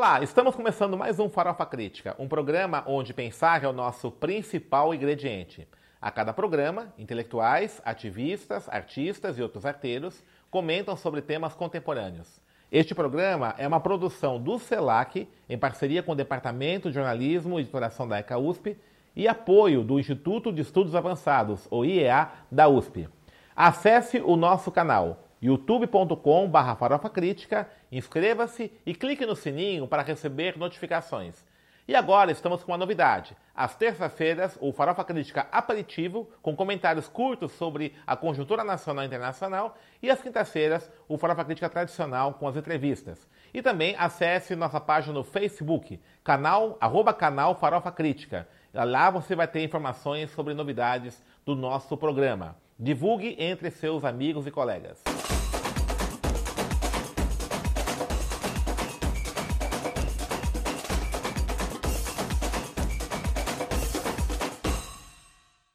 Olá, estamos começando mais um Farofa Crítica, um programa onde pensar é o nosso principal ingrediente. A cada programa, intelectuais, ativistas, artistas e outros arteiros comentam sobre temas contemporâneos. Este programa é uma produção do CELAC, em parceria com o Departamento de Jornalismo e Editoração da ECA USP e apoio do Instituto de Estudos Avançados, o IEA, da USP. Acesse o nosso canal youtube.com.br farofacrítica, inscreva-se e clique no sininho para receber notificações. E agora estamos com uma novidade. Às terças-feiras, o Farofa Crítica Aperitivo, com comentários curtos sobre a conjuntura nacional e internacional. E às quintas-feiras, o Farofa Crítica Tradicional, com as entrevistas. E também acesse nossa página no Facebook, canal, arroba canal Farofa Crítica. Lá você vai ter informações sobre novidades do nosso programa. Divulgue entre seus amigos e colegas.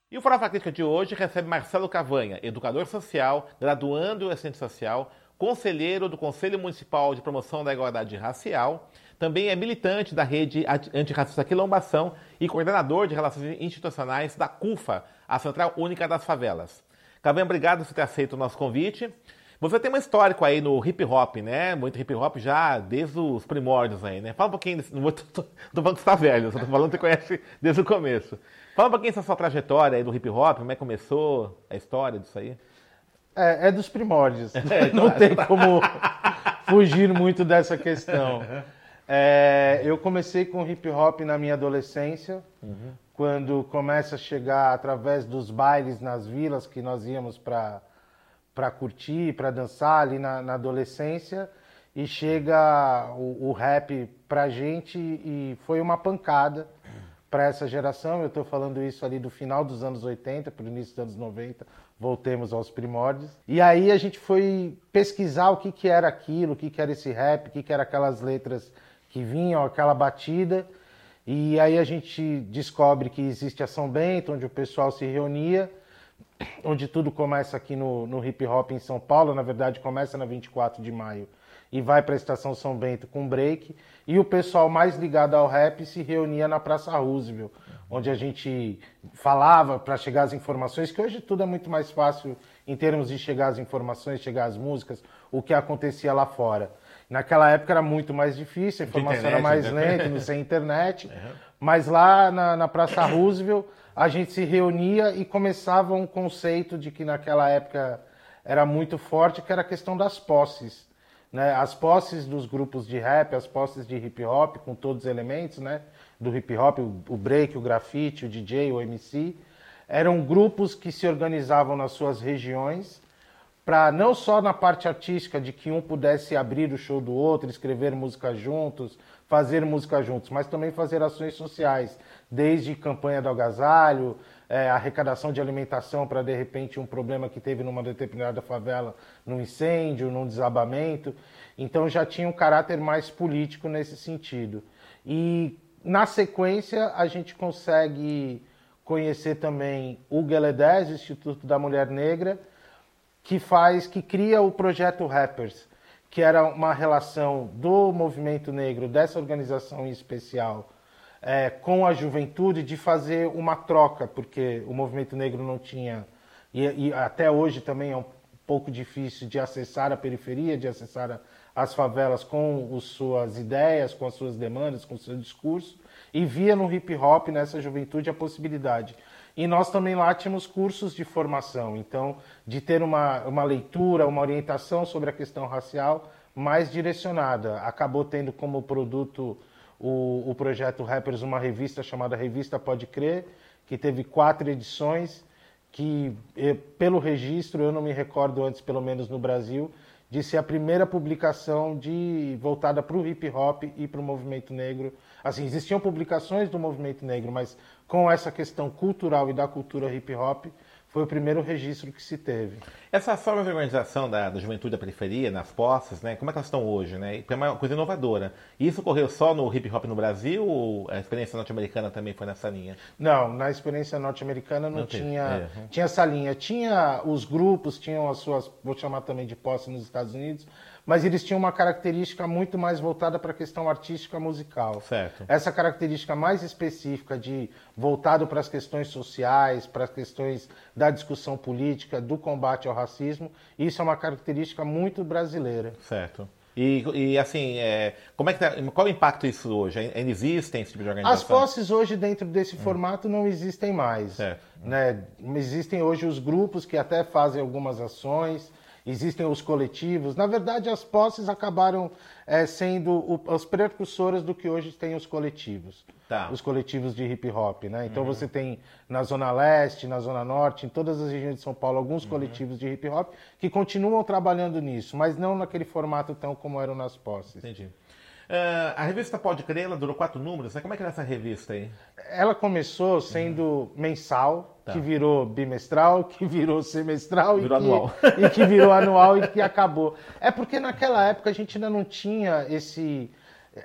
E o Farofa Crítica de hoje recebe Marcelo Cavanha, educador social, graduando em assistente social, conselheiro do Conselho Municipal de Promoção da Igualdade Racial, também é militante da rede antirracista Quilombação e coordenador de relações institucionais da CUFA, a Central Única das Favelas. Cavanha, obrigado por ter aceito o nosso convite. Você tem um histórico aí no hip hop, né? Muito hip hop já desde os primórdios aí, né? Fala um pouquinho, desse, não vou, tô, tô falando que você tá velho, só tô falando que você conhece desde o começo. Fala um pouquinho dessa sua trajetória aí do hip hop, como é que começou a história disso aí? É, é dos primórdios. É, não claro. tem como fugir muito dessa questão. É, eu comecei com hip hop na minha adolescência, uhum. Quando começa a chegar através dos bailes nas vilas que nós íamos para para curtir, para dançar ali na, na, adolescência e chega o, o rap pra gente e foi uma pancada para essa geração. Eu estou falando isso ali do final dos anos 80 para o início dos anos 90. Voltemos aos primórdios. E aí a gente foi pesquisar o que, que era aquilo, o que, que era esse rap, o que, que era aquelas letras que vinham, aquela batida. E aí a gente descobre que existe a São Bento, onde o pessoal se reunia, onde tudo começa aqui no, no hip hop em São Paulo, na verdade começa na 24 de maio e vai para a Estação São Bento com break. E o pessoal mais ligado ao rap se reunia na Praça Roosevelt, onde a gente falava para chegar às informações, que hoje tudo é muito mais fácil em termos de chegar às informações, chegar às músicas, o que acontecia lá fora. Naquela época era muito mais difícil, a informação internet, era mais né? lenta, não sem internet. Uhum. Mas lá na, na Praça Roosevelt, a gente se reunia e começava um conceito de que naquela época era muito forte, que era a questão das posses. Né? As posses dos grupos de rap, as posses de hip hop, com todos os elementos né? do hip hop, o break, o grafite, o DJ, o MC, eram grupos que se organizavam nas suas regiões para não só na parte artística de que um pudesse abrir o show do outro, escrever música juntos, fazer música juntos, mas também fazer ações sociais, desde campanha do agasalho, é, arrecadação de alimentação para de repente um problema que teve numa determinada favela, num incêndio, num desabamento. Então já tinha um caráter mais político nesse sentido. E na sequência a gente consegue conhecer também o GELE10, Instituto da Mulher Negra, que faz, que cria o projeto Rappers, que era uma relação do movimento negro, dessa organização em especial, é, com a juventude, de fazer uma troca, porque o movimento negro não tinha, e, e até hoje também é um pouco difícil de acessar a periferia, de acessar a, as favelas com as suas ideias, com as suas demandas, com o seu discurso, e via no hip hop, nessa juventude, a possibilidade e nós também lá tínhamos cursos de formação, então, de ter uma, uma leitura, uma orientação sobre a questão racial mais direcionada. Acabou tendo como produto o, o projeto Rappers uma revista chamada Revista Pode Crer, que teve quatro edições, que eh, pelo registro, eu não me recordo antes, pelo menos no Brasil, de ser a primeira publicação de voltada para o hip hop e para o movimento negro. Assim, existiam publicações do movimento negro, mas com essa questão cultural e da cultura hip hop, foi o primeiro registro que se teve. Essas formas de organização da, da, juventude da periferia, nas posses, né, como é que elas estão hoje? Né? É uma coisa inovadora. E isso ocorreu só no hip hop no Brasil ou a experiência norte-americana também foi nessa linha? Não, na experiência norte-americana não, não, tinha, é. tinha essa linha. Tinha os grupos, tinham as suas, vou chamar também de posse nos Estados Unidos, mas eles tinham uma característica muito mais voltada para a questão artística musical. Certo. Essa característica mais específica de voltado para as questões sociais, para as questões da discussão política, do combate ao racismo, isso é uma característica muito brasileira. Certo. E, e assim, é, como é que tá, qual é o impacto disso hoje? Ainda existem esse tipo de organização? As posses hoje dentro desse hum. formato não existem mais. Certo. Né? Existem hoje os grupos que até fazem algumas ações, existem os coletivos. Na verdade, as posses acabaram é, sendo o, os precursores do que hoje tem os coletivos. Tá. Os coletivos de hip hop, né? Então uhum. você tem na Zona Leste, na Zona Norte, em todas as regiões de São Paulo, alguns uhum. coletivos de hip hop que continuam trabalhando nisso, mas não naquele formato tão como eram nas posses. Entendi. Uh, a revista Pode Crer, ela durou quatro números, né? Como é que é essa revista aí? Ela começou sendo uhum. mensal, tá. que virou bimestral, que virou semestral virou e, anual. Que, e que virou anual e que acabou. É porque naquela época a gente ainda não tinha esse,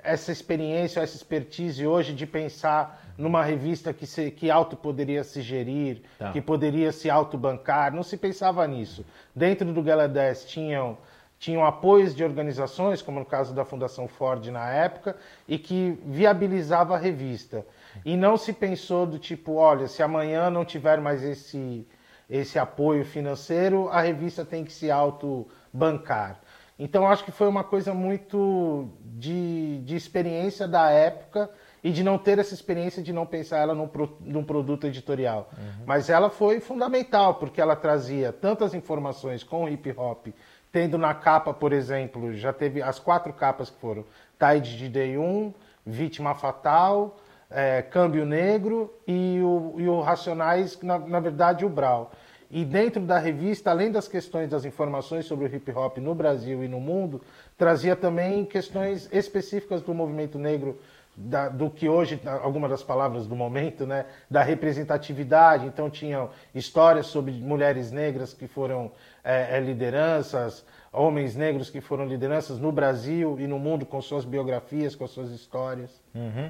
essa experiência, essa expertise hoje de pensar numa revista que, se, que auto poderia se gerir, tá. que poderia se autobancar, não se pensava nisso. Dentro do Gala 10 tinham tinham apoios de organizações, como no caso da Fundação Ford na época, e que viabilizava a revista. E não se pensou do tipo, olha, se amanhã não tiver mais esse, esse apoio financeiro, a revista tem que se autobancar. Então acho que foi uma coisa muito de, de experiência da época e de não ter essa experiência de não pensar ela num, num produto editorial. Uhum. Mas ela foi fundamental, porque ela trazia tantas informações com o hip hop tendo na capa, por exemplo, já teve as quatro capas que foram Tide de Day 1, Vítima Fatal, é, Câmbio Negro e o, e o Racionais, na, na verdade, o Brau. E dentro da revista, além das questões das informações sobre o hip hop no Brasil e no mundo, trazia também questões específicas do movimento negro, da, do que hoje, algumas das palavras do momento, né, da representatividade. Então, tinham histórias sobre mulheres negras que foram é, é, lideranças, homens negros que foram lideranças no Brasil e no mundo com suas biografias, com suas histórias. Uhum.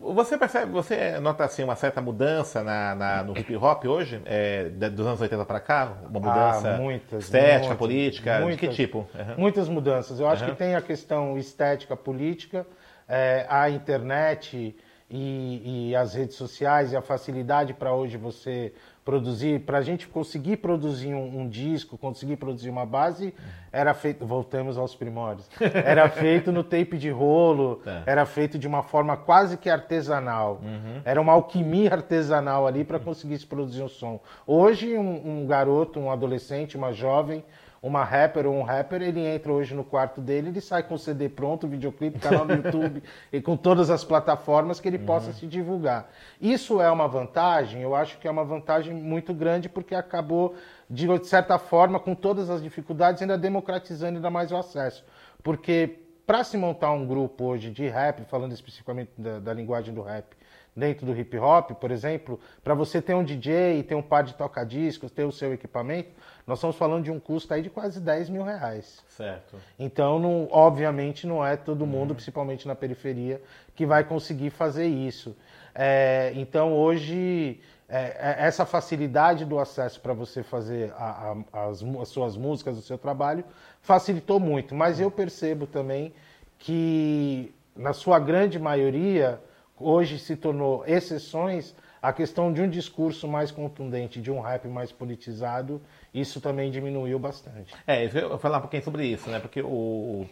Você percebe, você nota assim uma certa mudança na, na no hip hop hoje, é, dos anos 80 para cá? Uma mudança ah, muitas, estética, muitas, política? Muitas, de que tipo? Uhum. Muitas mudanças. Eu acho uhum. que tem a questão estética, política, é, a internet e, e as redes sociais e a facilidade para hoje você produzir, para a gente conseguir produzir um, um, disco, conseguir produzir uma base, era feito, voltamos aos primórdios, era feito no tape de rolo, tá. era feito de uma forma quase que artesanal, uhum. era uma alquimia artesanal ali para conseguir se produzir um som. Hoje, um, um garoto, um adolescente, uma jovem, uma rapper ou um rapper, ele entra hoje no quarto dele, ele sai com o CD pronto, o videoclipe, canal no YouTube e com todas as plataformas que ele uhum. possa se divulgar. Isso é uma vantagem, eu acho que é uma vantagem muito grande porque acabou, de certa forma, com todas as dificuldades, ainda democratizando ainda mais o acesso. Porque para se montar um grupo hoje de rap, falando especificamente da, da linguagem do rap, dentro do hip hop, por exemplo, para você ter um DJ, ter um par de toca-discos, ter o seu equipamento, nós estamos falando de um custo aí de quase 10 mil reais. Certo. Então, não, obviamente, não é todo mundo, uhum. principalmente na periferia, que vai conseguir fazer isso. É, então, hoje, é, é essa facilidade do acesso para você fazer a, a, as, as suas músicas, o seu trabalho, facilitou muito. Mas eu percebo também que, na sua grande maioria, hoje se tornou exceções a questão de um discurso mais contundente, de um rap mais politizado, isso também diminuiu bastante. É, eu vou falar um pouquinho sobre isso, né? Porque o,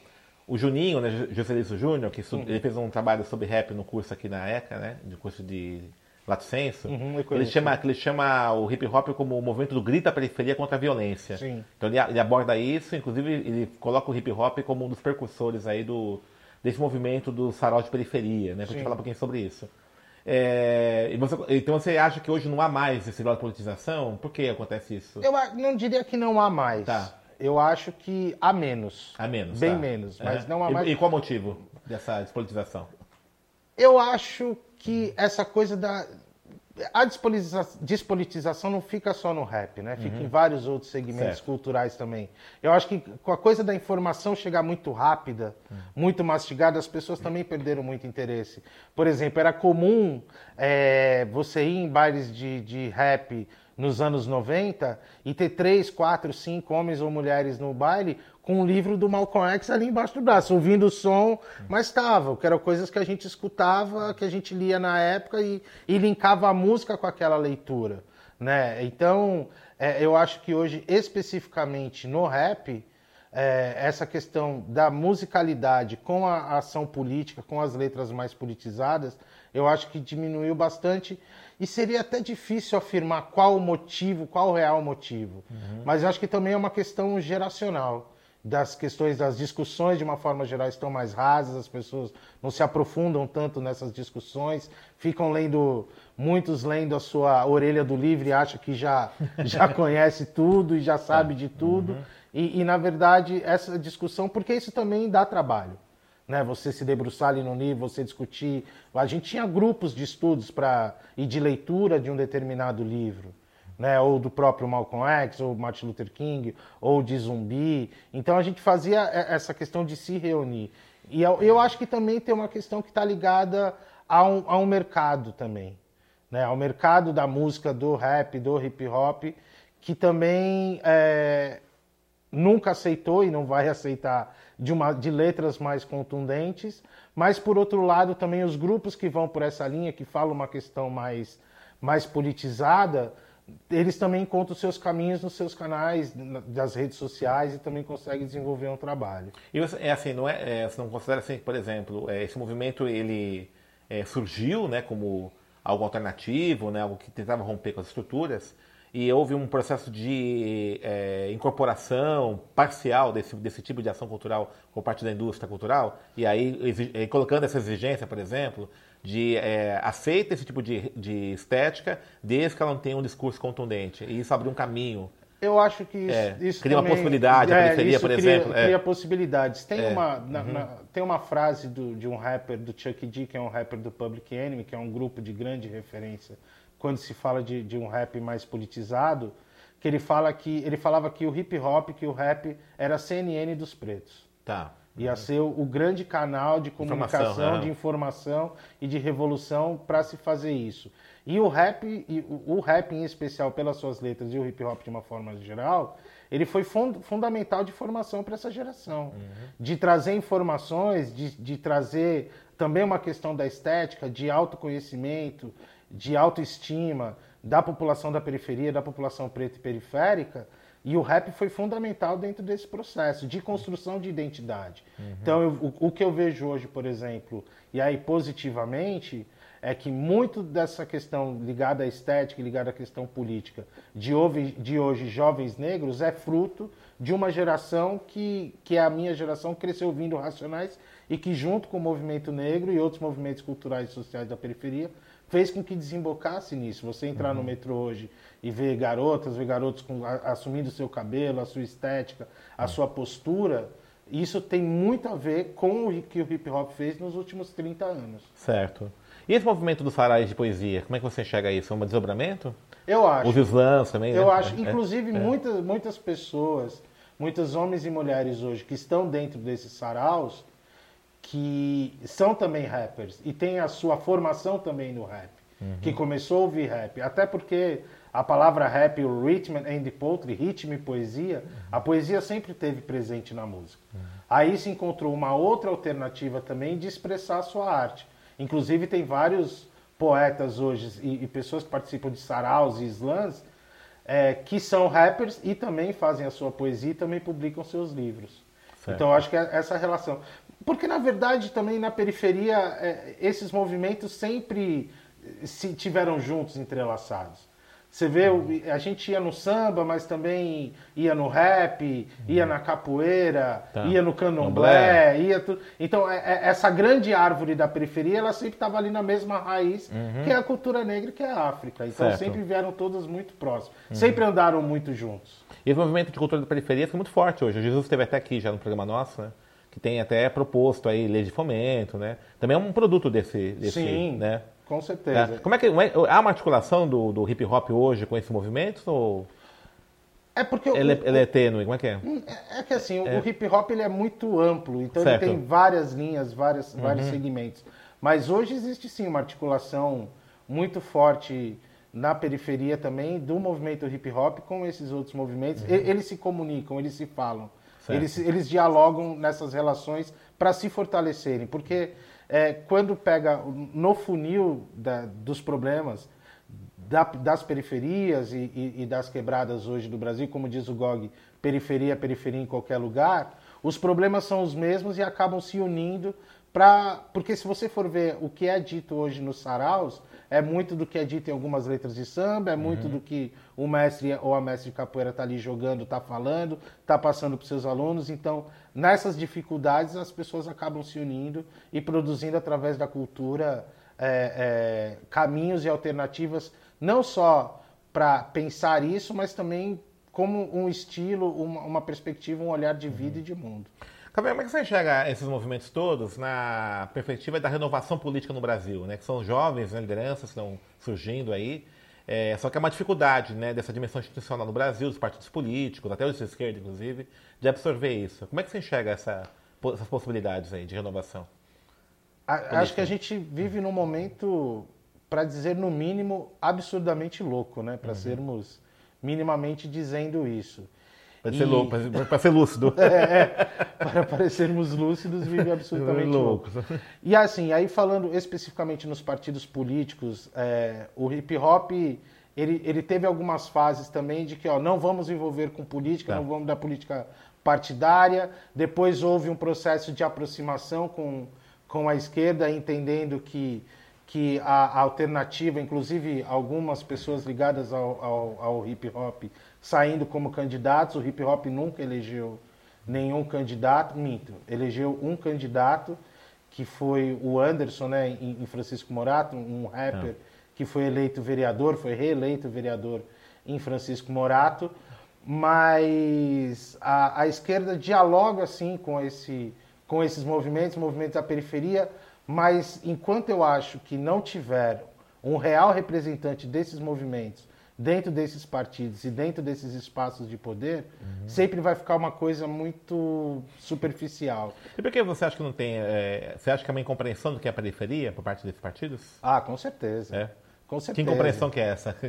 o Juninho, né, Juscelino Júnior, que uhum. ele fez um trabalho sobre rap no curso aqui na ECA, né? De curso de Lato Senso. Uhum, ele, chama, ele chama o hip hop como o movimento do grito à periferia contra a violência. Sim. Então ele, ele aborda isso, inclusive ele coloca o hip hop como um dos percussores aí do, desse movimento do sarau de periferia, né? Pra gente falar um pouquinho sobre isso. É, você, então você acha que hoje não há mais esse grau de politização? Por que acontece isso? Eu não diria que não há mais. Tá. Eu acho que há menos. Há menos. Bem tá. menos, mas não há mais. E, e qual o motivo dessa despolitização? Eu acho que essa coisa da a despolitização não fica só no rap, né? Fica uhum. em vários outros segmentos certo. culturais também. Eu acho que com a coisa da informação chegar muito rápida, uhum. muito mastigada, as pessoas também perderam muito interesse. Por exemplo, era comum é, você ir em bailes de, de rap nos anos 90 e ter três, quatro, cinco homens ou mulheres no baile com um livro do Malcolm X ali embaixo do braço, ouvindo o som, mas estava, que eram coisas que a gente escutava, que a gente lia na época e, e linkava a música com aquela leitura. Né? Então, é, eu acho que hoje, especificamente no rap, é, essa questão da musicalidade com a ação política, com as letras mais politizadas, eu acho que diminuiu bastante e seria até difícil afirmar qual o motivo, qual o real motivo. Uhum. Mas eu acho que também é uma questão geracional. Das questões das discussões, de uma forma geral, estão mais rasas, as pessoas não se aprofundam tanto nessas discussões, ficam lendo, muitos lendo a sua orelha do livro e acham que já, já conhece tudo e já sabe de tudo. Uhum. E, e, na verdade, essa discussão, porque isso também dá trabalho né? Você se debruçar ali no livro, você discutir. A gente tinha grupos de estudos para e de leitura de um determinado livro, né? Ou do próprio Malcolm X, ou Martin Luther King, ou de Zumbi. Então a gente fazia essa questão de se reunir. E eu, eu acho que também tem uma questão que está ligada a um, a um mercado também, né? Ao mercado da música, do rap, do hip hop, que também é, nunca aceitou e não vai aceitar de, uma, de letras mais contundentes, mas por outro lado também os grupos que vão por essa linha, que falam uma questão mais, mais politizada, eles também encontram seus caminhos nos seus canais das redes sociais e também conseguem desenvolver um trabalho. E é assim, não é, é, você não considera assim, por exemplo, é, esse movimento ele é, surgiu, né, como algo alternativo, né, algo que tentava romper com as estruturas, e houve um processo de é, incorporação parcial desse, desse tipo de ação cultural por parte da indústria cultural, e aí exig, colocando essa exigência, por exemplo, de é, aceita esse tipo de, de estética desde que ela não tenha um discurso contundente. E isso abriu um caminho eu acho que isso, é, isso cria também, uma possibilidade, a é, periferia, por cria, exemplo. É. Cria possibilidades. Tem, é. uma, na, uhum. na, tem uma frase do, de um rapper, do Chuck D, que é um rapper do Public Enemy, que é um grupo de grande referência quando se fala de, de um rap mais politizado, que ele fala que ele falava que o hip hop, que o rap era a CNN dos pretos. Tá. Ia uhum. ser o, grande canal de comunicação, informação, de informação e de revolução para se fazer isso. E o rap, e o, o, rap em especial pelas suas letras e o hip hop de uma forma geral, ele foi fund, fundamental de formação para essa geração. Uhum. De trazer informações, de, de trazer também uma questão da estética, de autoconhecimento, de autoestima da população da periferia, da população preta e periférica, e o rap foi fundamental dentro desse processo de construção de identidade. Uhum. Então, eu, o, o, que eu vejo hoje, por exemplo, e aí positivamente, é que muito dessa questão ligada à estética, ligada à questão política, de hoje, de hoje jovens negros, é fruto de uma geração que, que é a minha geração, cresceu ouvindo Racionais e que, junto com o movimento negro e outros movimentos culturais e sociais da periferia, fez com que desembocasse nisso. Você entrar uhum. no metrô hoje e ver garotas, ver garotos com, a, assumindo o seu cabelo, a sua estética, a uhum. sua postura, isso tem muito a ver com o que o hip hop fez nos últimos 30 anos. Certo. E esse movimento dos farais de poesia, como é que você enxerga isso? É um desdobramento? Eu acho. Os slams também, Eu né? acho. É, Inclusive, é. Muitas, muitas pessoas, muitos homens e mulheres hoje que estão dentro desses saraus, que são também rappers e tem a sua formação também no rap, uhum. que começou a ouvir rap. Até porque a palavra rap, o rhythm and poetry, ritmo e poesia, uhum. a poesia sempre teve presente na música. Uhum. Aí se encontrou uma outra alternativa também de expressar a sua arte. Inclusive tem vários poetas hoje e, e pessoas que participam de saraus e slams é, que são rappers e também fazem a sua poesia e também publicam seus livros. Certo. Então acho que é essa relação. Porque, na verdade, também na periferia, é, esses movimentos sempre se tiveram juntos, entrelaçados. Você vê, a gente ia no samba, mas também ia no rap, ia na capoeira, tá. ia no candomblé, ia tudo. Então, é, é, essa grande árvore da periferia, ela sempre estava ali na mesma raiz, uhum. que é a cultura negra, que é a África. Então, certo. sempre vieram todas muito próximas. Uhum. Sempre andaram muito juntos. E esse movimento de cultura da periferia é muito forte hoje. O Jesus esteve até aqui já no programa nosso, né? Que tem até proposto aí lei de fomento, né? Também é um produto desse, desse Sim, né? com certeza. É. Como é que há uma articulação do, do hip hop hoje com esse movimento ou é porque ele, o, é, ele é tênue, como é que é? Hum, é, é que assim, é. o hip hop ele é muito amplo, então certo. ele tem várias linhas, várias, uhum. vários segmentos. Mas hoje existe sim uma articulação muito forte na periferia também do movimento hip hop com esses outros movimentos. Uhum. Eles se comunicam, eles se falam, eles, eles dialogam nessas relações para se fortalecerem, porque é, quando pega no funil da, dos problemas da, das periferias e, e, e, das quebradas hoje do Brasil, como diz o GOG, periferia, periferia em qualquer lugar, os problemas são os mesmos e acabam se unindo para. Porque se você for ver o que é dito hoje nos saraus, é muito do que é dito em algumas letras de samba, é muito uhum. do que o mestre ou a mestre de capoeira está ali jogando, está falando, está passando para os seus alunos. Então, nessas dificuldades, as pessoas acabam se unindo e produzindo através da cultura é, é, caminhos e alternativas, não só para pensar isso, mas também como um estilo, uma, uma perspectiva, um olhar de vida uhum. e de mundo. Como é que você enxerga esses movimentos todos na perspectiva da renovação política no Brasil? Né? Que são jovens né, lideranças que estão surgindo aí. É, só que é uma dificuldade né, dessa dimensão institucional no Brasil, dos partidos políticos, até os de esquerda, inclusive, de absorver isso. Como é que você enxerga essa, essas possibilidades aí de renovação? A, acho que a gente vive num momento, para dizer no mínimo, absurdamente louco, né? Para uhum. sermos minimamente dizendo isso. Para e... ser, ser lúcido. é, é, para parecermos lúcidos, vive absolutamente louco. E assim, aí falando especificamente nos partidos políticos, é, o hip hop ele, ele teve algumas fases também de que ó, não vamos envolver com política, tá. não vamos dar política partidária. Depois houve um processo de aproximação com, com a esquerda, entendendo que, que a, a alternativa, inclusive algumas pessoas ligadas ao, ao, ao hip hop, saindo como candidatos. O hip hop nunca elegeu nenhum candidato, minto, elegeu um candidato que foi o Anderson, né, em Francisco Morato, um rapper é. que foi eleito vereador, foi reeleito vereador em Francisco Morato, mas a, a esquerda dialoga assim com esse com esses movimentos, movimentos da periferia, mas enquanto eu acho que não tiver um real representante desses movimentos dentro desses partidos e dentro desses espaços de poder, uhum. sempre vai ficar uma coisa muito superficial. E por que você acha que não tem. É, você acha que é uma incompreensão do que é a periferia por parte desses partidos? Ah, com certeza. É? Com certeza. Que incompreensão que é essa?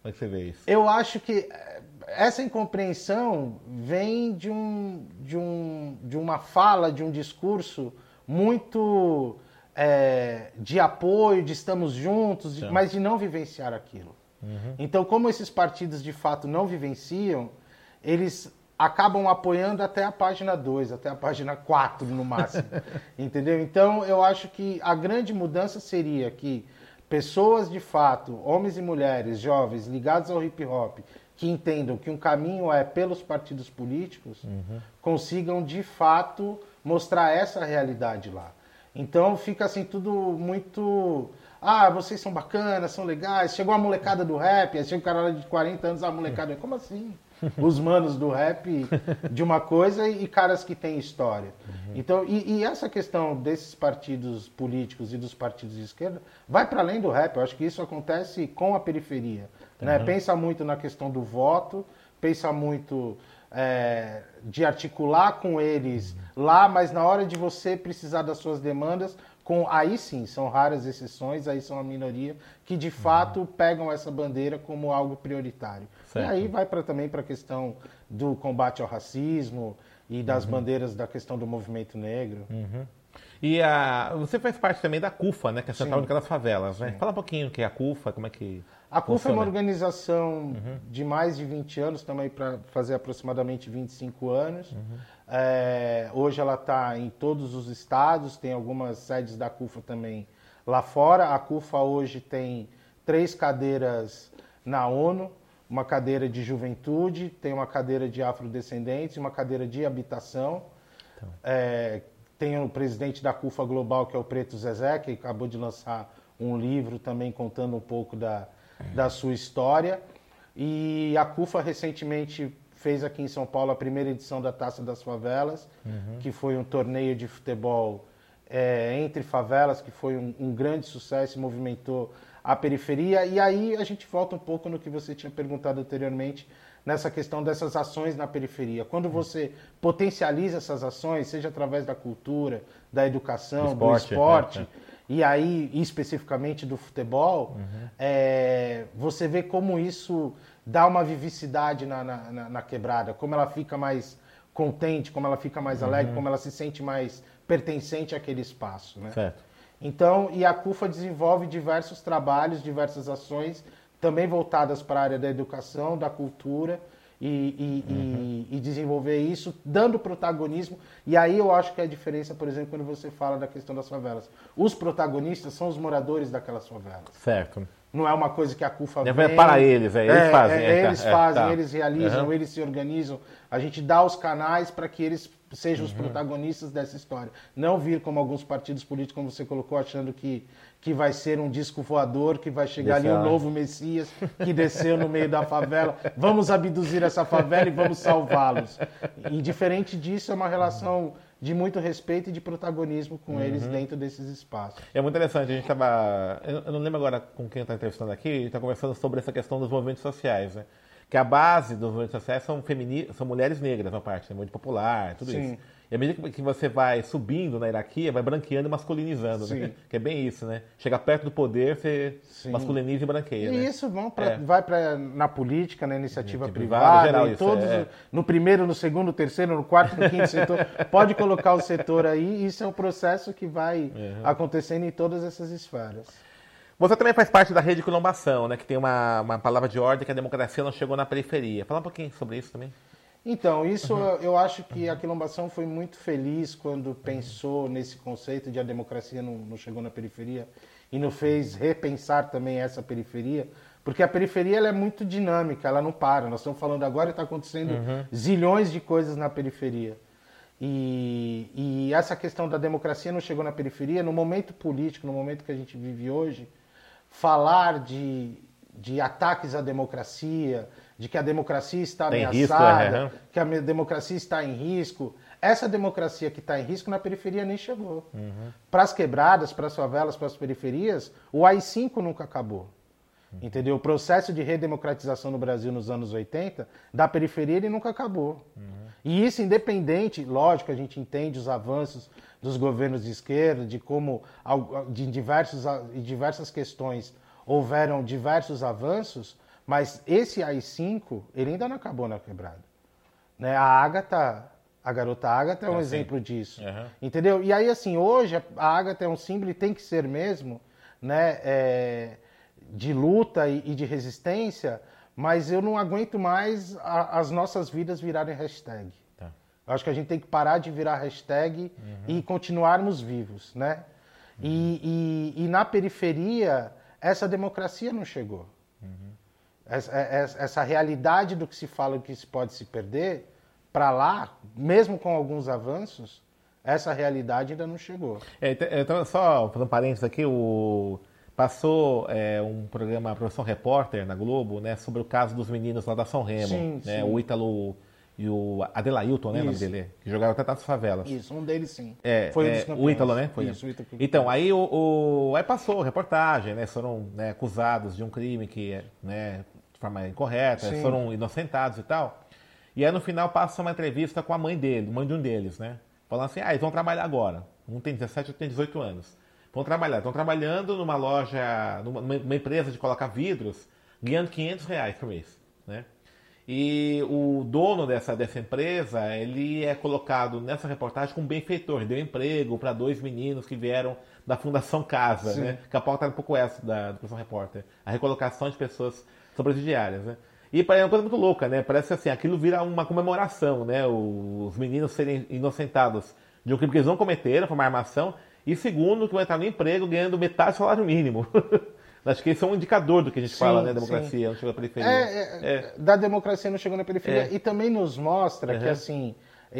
Como é que você vê isso? Eu acho que é, essa incompreensão vem de, um, de, um, de uma fala, de um discurso muito é, de apoio, de estamos juntos, de, mas de não vivenciar aquilo. Uhum. Então, como esses partidos de fato não vivenciam, eles acabam apoiando até a página 2, até a página 4 no máximo. entendeu? Então, eu acho que a grande mudança seria que pessoas de fato, homens e mulheres, jovens, ligados ao hip hop, que entendam que um caminho é pelos partidos políticos, uhum. consigam de fato mostrar essa realidade lá. Então fica assim tudo muito ah, vocês são bacanas, são legais. Chegou a molecada do rap, aí chega o cara lá de 40 anos, a molecada, como assim? Os manos do rap de uma coisa e, caras que têm história. Uhum. Então, e, e, essa questão desses partidos políticos e dos partidos de esquerda vai para além do rap. Eu acho que isso acontece com a periferia. Né? Uhum. Né? Pensa muito na questão do voto, pensa muito é, de articular com eles uhum. lá, mas na hora de você precisar das suas demandas, com aí sim, são raras exceções, aí são a minoria que de fato uhum. pegam essa bandeira como algo prioritário. Certo. E aí vai para também para a questão do combate ao racismo e das uhum. bandeiras da questão do movimento negro. Uhum. E a, você faz parte também da CUFA, né, que é a Central Única das Favelas, né? Fala um pouquinho o que é a CUFA, como é que A CUFA funciona? é uma organização uhum. de mais de 20 anos, também para fazer aproximadamente 25 anos. Uhum. É, hoje ela está em todos os estados, tem algumas sedes da CUFA também lá fora. A CUFA hoje tem três cadeiras na ONU, uma cadeira de juventude, tem uma cadeira de afrodescendentes, uma cadeira de habitação. Então. É, tem o presidente da CUFA Global, que é o Preto Zezé, que acabou de lançar um livro também contando um pouco da, da sua história. E a CUFA recentemente fez aqui em São Paulo a primeira edição da Taça das Favelas, uhum. que foi um torneio de futebol é, entre favelas, que foi um, um grande sucesso e movimentou a periferia. E aí a gente volta um pouco no que você tinha perguntado anteriormente, nessa questão dessas ações na periferia. Quando você potencializa essas ações, seja através da cultura, da educação, do esporte, do esporte é, é. e aí especificamente do futebol, uhum. é, você vê como isso dá uma vivicidade na, na, na, quebrada, como ela fica mais contente, como ela fica mais alegre, uhum. como ela se sente mais pertencente àquele espaço. Né? Certo. Então, e a CUFA desenvolve diversos trabalhos, diversas ações, também voltadas para a área da educação, da cultura, e, e, uhum. e, e, desenvolver isso, dando protagonismo. E aí eu acho que é a diferença, por exemplo, quando você fala da questão das favelas. Os protagonistas são os moradores daquelas favelas. Certo. Não é uma coisa que a CUFA vem... É para eles, é, eles é, fazem. É, é, eles tá, fazem, tá. eles realizam, uhum. eles se organizam. A gente dá os canais para que eles sejam os uhum. protagonistas dessa história. Não vir como alguns partidos políticos, como você colocou, achando que que vai ser um disco voador, que vai chegar ali um novo Messias que desceu no meio da favela. Vamos abduzir essa favela e vamos salvá-los. E diferente disso, é uma relação de muito respeito e de protagonismo com uhum. eles dentro desses espaços. É muito interessante, a gente estava. Eu não lembro agora com quem está entrevistando aqui, a gente está conversando sobre essa questão dos movimentos sociais, né? Que a base dos movimentos sociais são, femini... são mulheres negras, uma parte, né? muito popular, tudo Sim. isso. E à medida que você vai subindo na hierarquia, vai branqueando e masculinizando, né? Que é bem isso, né? Chega perto do poder, você Sim. masculiniza e branqueia. E né? isso vão pra, é. vai pra, na política, na iniciativa é, privada, geral, todos, é. no primeiro, no segundo, no terceiro, no quarto, no quinto setor. Pode colocar o setor aí, isso é um processo que vai uhum. acontecendo em todas essas esferas. Você também faz parte da rede Colombação, né? Que tem uma, uma palavra de ordem que a democracia não chegou na periferia. Fala um pouquinho sobre isso também. Então, isso uhum. eu acho que a Quilombação foi muito feliz quando pensou nesse conceito de a democracia não, não chegou na periferia e nos fez repensar também essa periferia, porque a periferia ela é muito dinâmica, ela não para. Nós estamos falando agora e está acontecendo uhum. zilhões de coisas na periferia. E, e, essa questão da democracia não chegou na periferia, no momento político, no momento que a gente vive hoje, falar de, de ataques à democracia, de que a democracia está Tem ameaçada, risco, é, que a democracia está em risco. Essa democracia que está em risco na periferia nem chegou. Uhum. Para as quebradas, para as favelas, para as periferias, o AI-5 nunca acabou. Uhum. Entendeu? O processo de redemocratização no Brasil nos anos 80, da periferia, ele nunca acabou. Uhum. E isso independente, lógico, a gente entende os avanços dos governos de esquerda, de como de diversos, de diversas questões houveram diversos avanços, mas esse AI-5, ele ainda não acabou na quebrada. Né? A Agatha, a garota Agatha é um é exemplo disso. Uhum. Entendeu? E aí, assim, hoje a Agatha é um símbolo e tem que ser mesmo, né? É, de luta e, e, de resistência, mas eu não aguento mais a, as nossas vidas virarem hashtag. Tá. Eu acho que a gente tem que parar de virar hashtag uhum. e continuarmos vivos, né? Uhum. E, e, e, na periferia, essa democracia não chegou. Uhum essa, é, essa realidade do que se fala que se pode se perder, para lá, mesmo com alguns avanços, essa realidade ainda não chegou. É, então só fazendo um parênteses aqui, o, passou é, um programa, a Profissão Repórter na Globo, né, sobre o caso dos meninos lá da São Remo, sim, né, sim. o Ítalo e o Adelailton, né, o nome dele, que jogaram até nas favelas. Isso, um deles sim. É, Foi é, um o Ítalo, né? Foi Isso, o Ítalo. Então, aí, o, o, aí passou reportagem, né, foram né, acusados de um crime que, né, de forma incorreta, Sim. foram inocentados e tal. E aí no final passa uma entrevista com a mãe dele, mãe de um deles, né? Falando assim, ah, eles vão trabalhar agora. Um tem 17, outro tem 18 anos. Vão trabalhar. Estão trabalhando numa loja, numa empresa de colocar vidros, ganhando 500 reais por mês, né? E o dono dessa, dessa empresa, ele é colocado nessa reportagem como benfeitor. Deu emprego para dois meninos que vieram da Fundação Casa, Sim. né? Que a pauta era um pouco essa da, do Repórter. A recolocação de pessoas são presidiárias, né? E é uma coisa muito louca, né? Parece assim, aquilo vira uma comemoração, né? Os meninos serem inocentados de um crime que eles não cometeram, foi uma armação, e segundo, que vão entrar no emprego ganhando metade do salário mínimo. Acho que esse é um indicador do que a gente sim, fala, né? Democracia, sim. não chegou na periferia. É, é, é. Da democracia não chegou na periferia. É. E também nos mostra uhum. que, assim,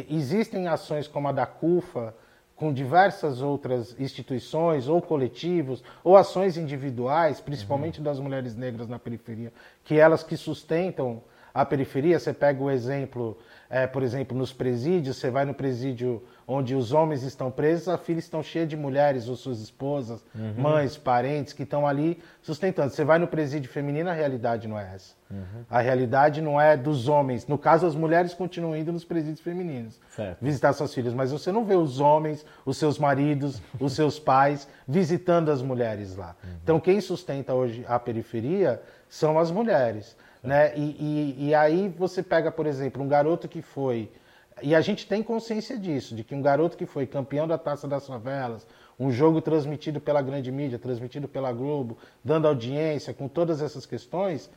existem ações como a da CUFA, com diversas outras instituições ou coletivos ou ações individuais, principalmente uhum. das mulheres negras na periferia, que elas que sustentam a periferia. Você pega o exemplo, é, por exemplo, nos presídios, você vai no presídio onde os homens estão presos, as filhas estão cheias de mulheres, ou suas esposas, uhum. mães, parentes, que estão ali sustentando. Você vai no presídio feminino, a realidade não é essa. Uhum. A realidade não é dos homens. No caso, as mulheres continuam indo nos presídios femininos certo. visitar suas filhas, mas você não vê os homens, os seus maridos, os seus pais visitando as mulheres lá. Uhum. Então, quem sustenta hoje a periferia são as mulheres. Né? E, e, e aí você pega, por exemplo, um garoto que foi e a gente tem consciência disso, de que um garoto que foi campeão da Taça das Favelas, um jogo transmitido pela grande mídia, transmitido pela Globo, dando audiência, com todas essas questões,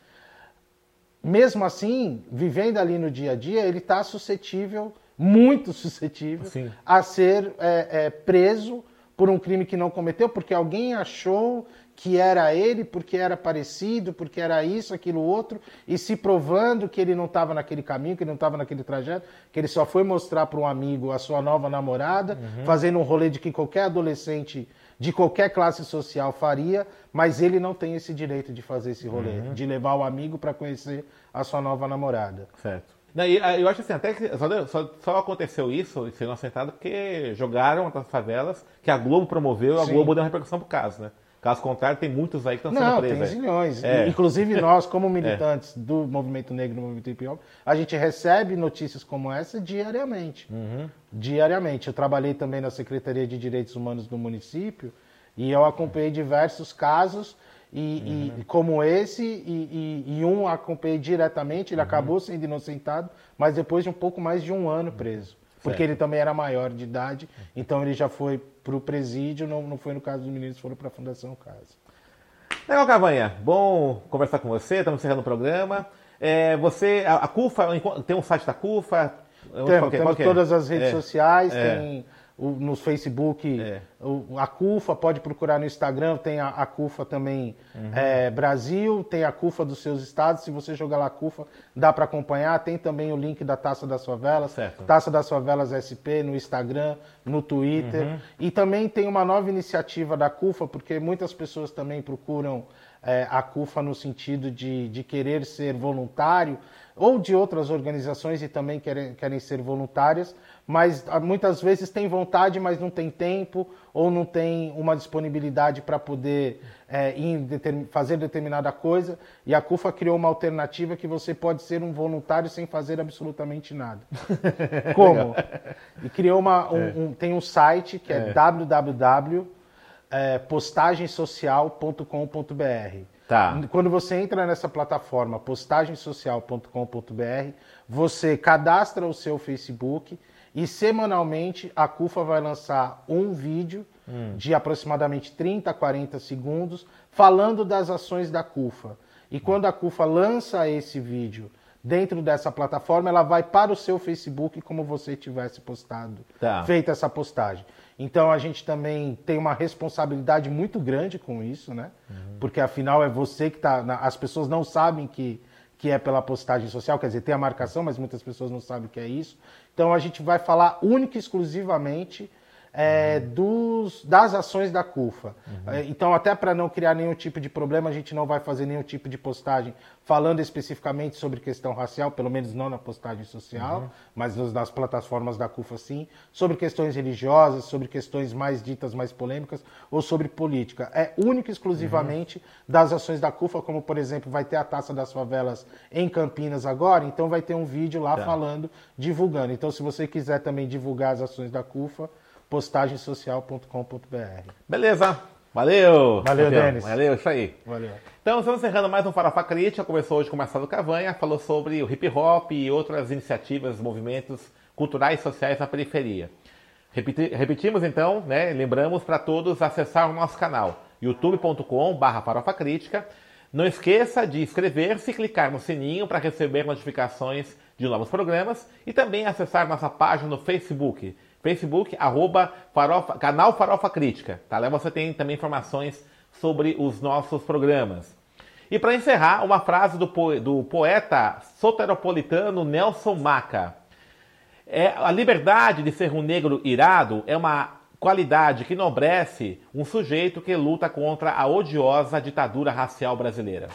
mesmo assim, vivendo ali no dia a dia, ele está suscetível, muito suscetível, Sim. a ser é, é, preso por um crime que não cometeu, porque alguém achou que era ele, porque era parecido, porque era isso, aquilo, outro, e se provando que ele não estava naquele caminho, que ele não estava naquele trajeto, que ele só foi mostrar para um amigo a sua nova namorada, uhum. fazendo um rolê de que qualquer adolescente de qualquer classe social faria, mas ele não tem esse direito de fazer esse rolê, uhum. de levar o amigo para conhecer a sua nova namorada. Certo. Não, ah, eu acho assim, até que só, só, só aconteceu isso, e sendo acertado, porque jogaram as favelas, que a Globo promoveu, e a Globo deu uma repercussão pro caso, né? Caso contrário, tem muitos aí que estão sendo presos. Não, tem zilhões. É. Inclusive nós, como militantes é. do movimento negro, do movimento hip hop, a gente recebe notícias como essa diariamente. Uhum. Diariamente. Eu trabalhei também na Secretaria de Direitos Humanos do município e eu acompanhei diversos casos e, uhum. e como esse, e, e, e, um acompanhei diretamente, ele uhum. acabou sendo inocentado, mas depois de um pouco mais de um ano preso. Porque certo. ele também era maior de idade, então ele já foi para o presídio, não, não foi no caso dos meninos, foram para a Fundação Casa. Legal, Cavanha. Bom conversar com você, estamos encerrando o programa. É, você, a, a, CUFA, tem um site da CUFA? Temos, temos todas as redes é, sociais, é. tem no Facebook, é. a CUFA, pode procurar no Instagram, tem a, a CUFA também uhum. é, Brasil, tem a CUFA dos seus estados, se você jogar lá CUFA, dá para acompanhar, tem também o link da Taça das Favelas, certo. Taça das Favelas SP no Instagram, no Twitter, uhum. e também tem uma nova iniciativa da CUFA, porque muitas pessoas também procuram é, a CUFA no sentido de, de querer ser voluntário, ou de outras organizações e também querem, querem ser voluntárias, mas ah, muitas vezes tem vontade, mas não tem tempo ou não tem uma disponibilidade para poder é, fazer determinada coisa. E a CUFA criou uma alternativa que você pode ser um voluntário sem fazer absolutamente nada. Como? E criou uma, um, é. um, tem um site que é, é. www.postagensocial.com.br. Tá. Quando você entra nessa plataforma postagensocial.com.br, você cadastra o seu Facebook e semanalmente a CUFA vai lançar um vídeo hum. de aproximadamente 30 a 40 segundos falando das ações da CUFA. E quando a CUFA lança esse vídeo dentro dessa plataforma, ela vai para o seu Facebook como você tivesse postado, tá. feito essa postagem. Então a gente também tem uma responsabilidade muito grande com isso, né? Uhum. Porque afinal é você que está. As pessoas não sabem que, que é pela postagem social, quer dizer, tem a marcação, mas muitas pessoas não sabem que é isso. Então a gente vai falar única e exclusivamente é, dos, das ações da CUFA. Uhum. É, então, até para não criar nenhum tipo de problema, a gente não vai fazer nenhum tipo de postagem falando especificamente sobre questão racial, pelo menos não na postagem social, uhum. mas nas plataformas da CUFA sim, sobre questões religiosas, sobre questões mais ditas, mais polêmicas, ou sobre política. É única e exclusivamente uhum. das ações da CUFA, como por exemplo, vai ter a Taça das Favelas em Campinas agora, então vai ter um vídeo lá tá. falando, divulgando. Então, se você quiser também divulgar as ações da CUFA, postagensocial.com.br. Beleza. Valeu. Valeu, Denis. Valeu, isso aí. Valeu. Então, estamos encerrando mais um Farofa Crítica. Começou hoje com o Marcelo Cavanha, falou sobre o hip hop e outras iniciativas, movimentos culturais e sociais na periferia. Repeti repetimos então, né? Lembramos para todos acessar o nosso canal youtube.com/barra Farofa Crítica. Não esqueça de inscrever-se e clicar no sininho para receber notificações de novos programas e também acessar nossa página no Facebook Facebook, arroba farofa, canal Farofa Crítica. Tá? Lá você tem também informações sobre os nossos programas. E para encerrar, uma frase do, po do poeta soteropolitano Nelson Maca. É, a liberdade de ser um negro irado é uma qualidade que enobrece um sujeito que luta contra a odiosa ditadura racial brasileira.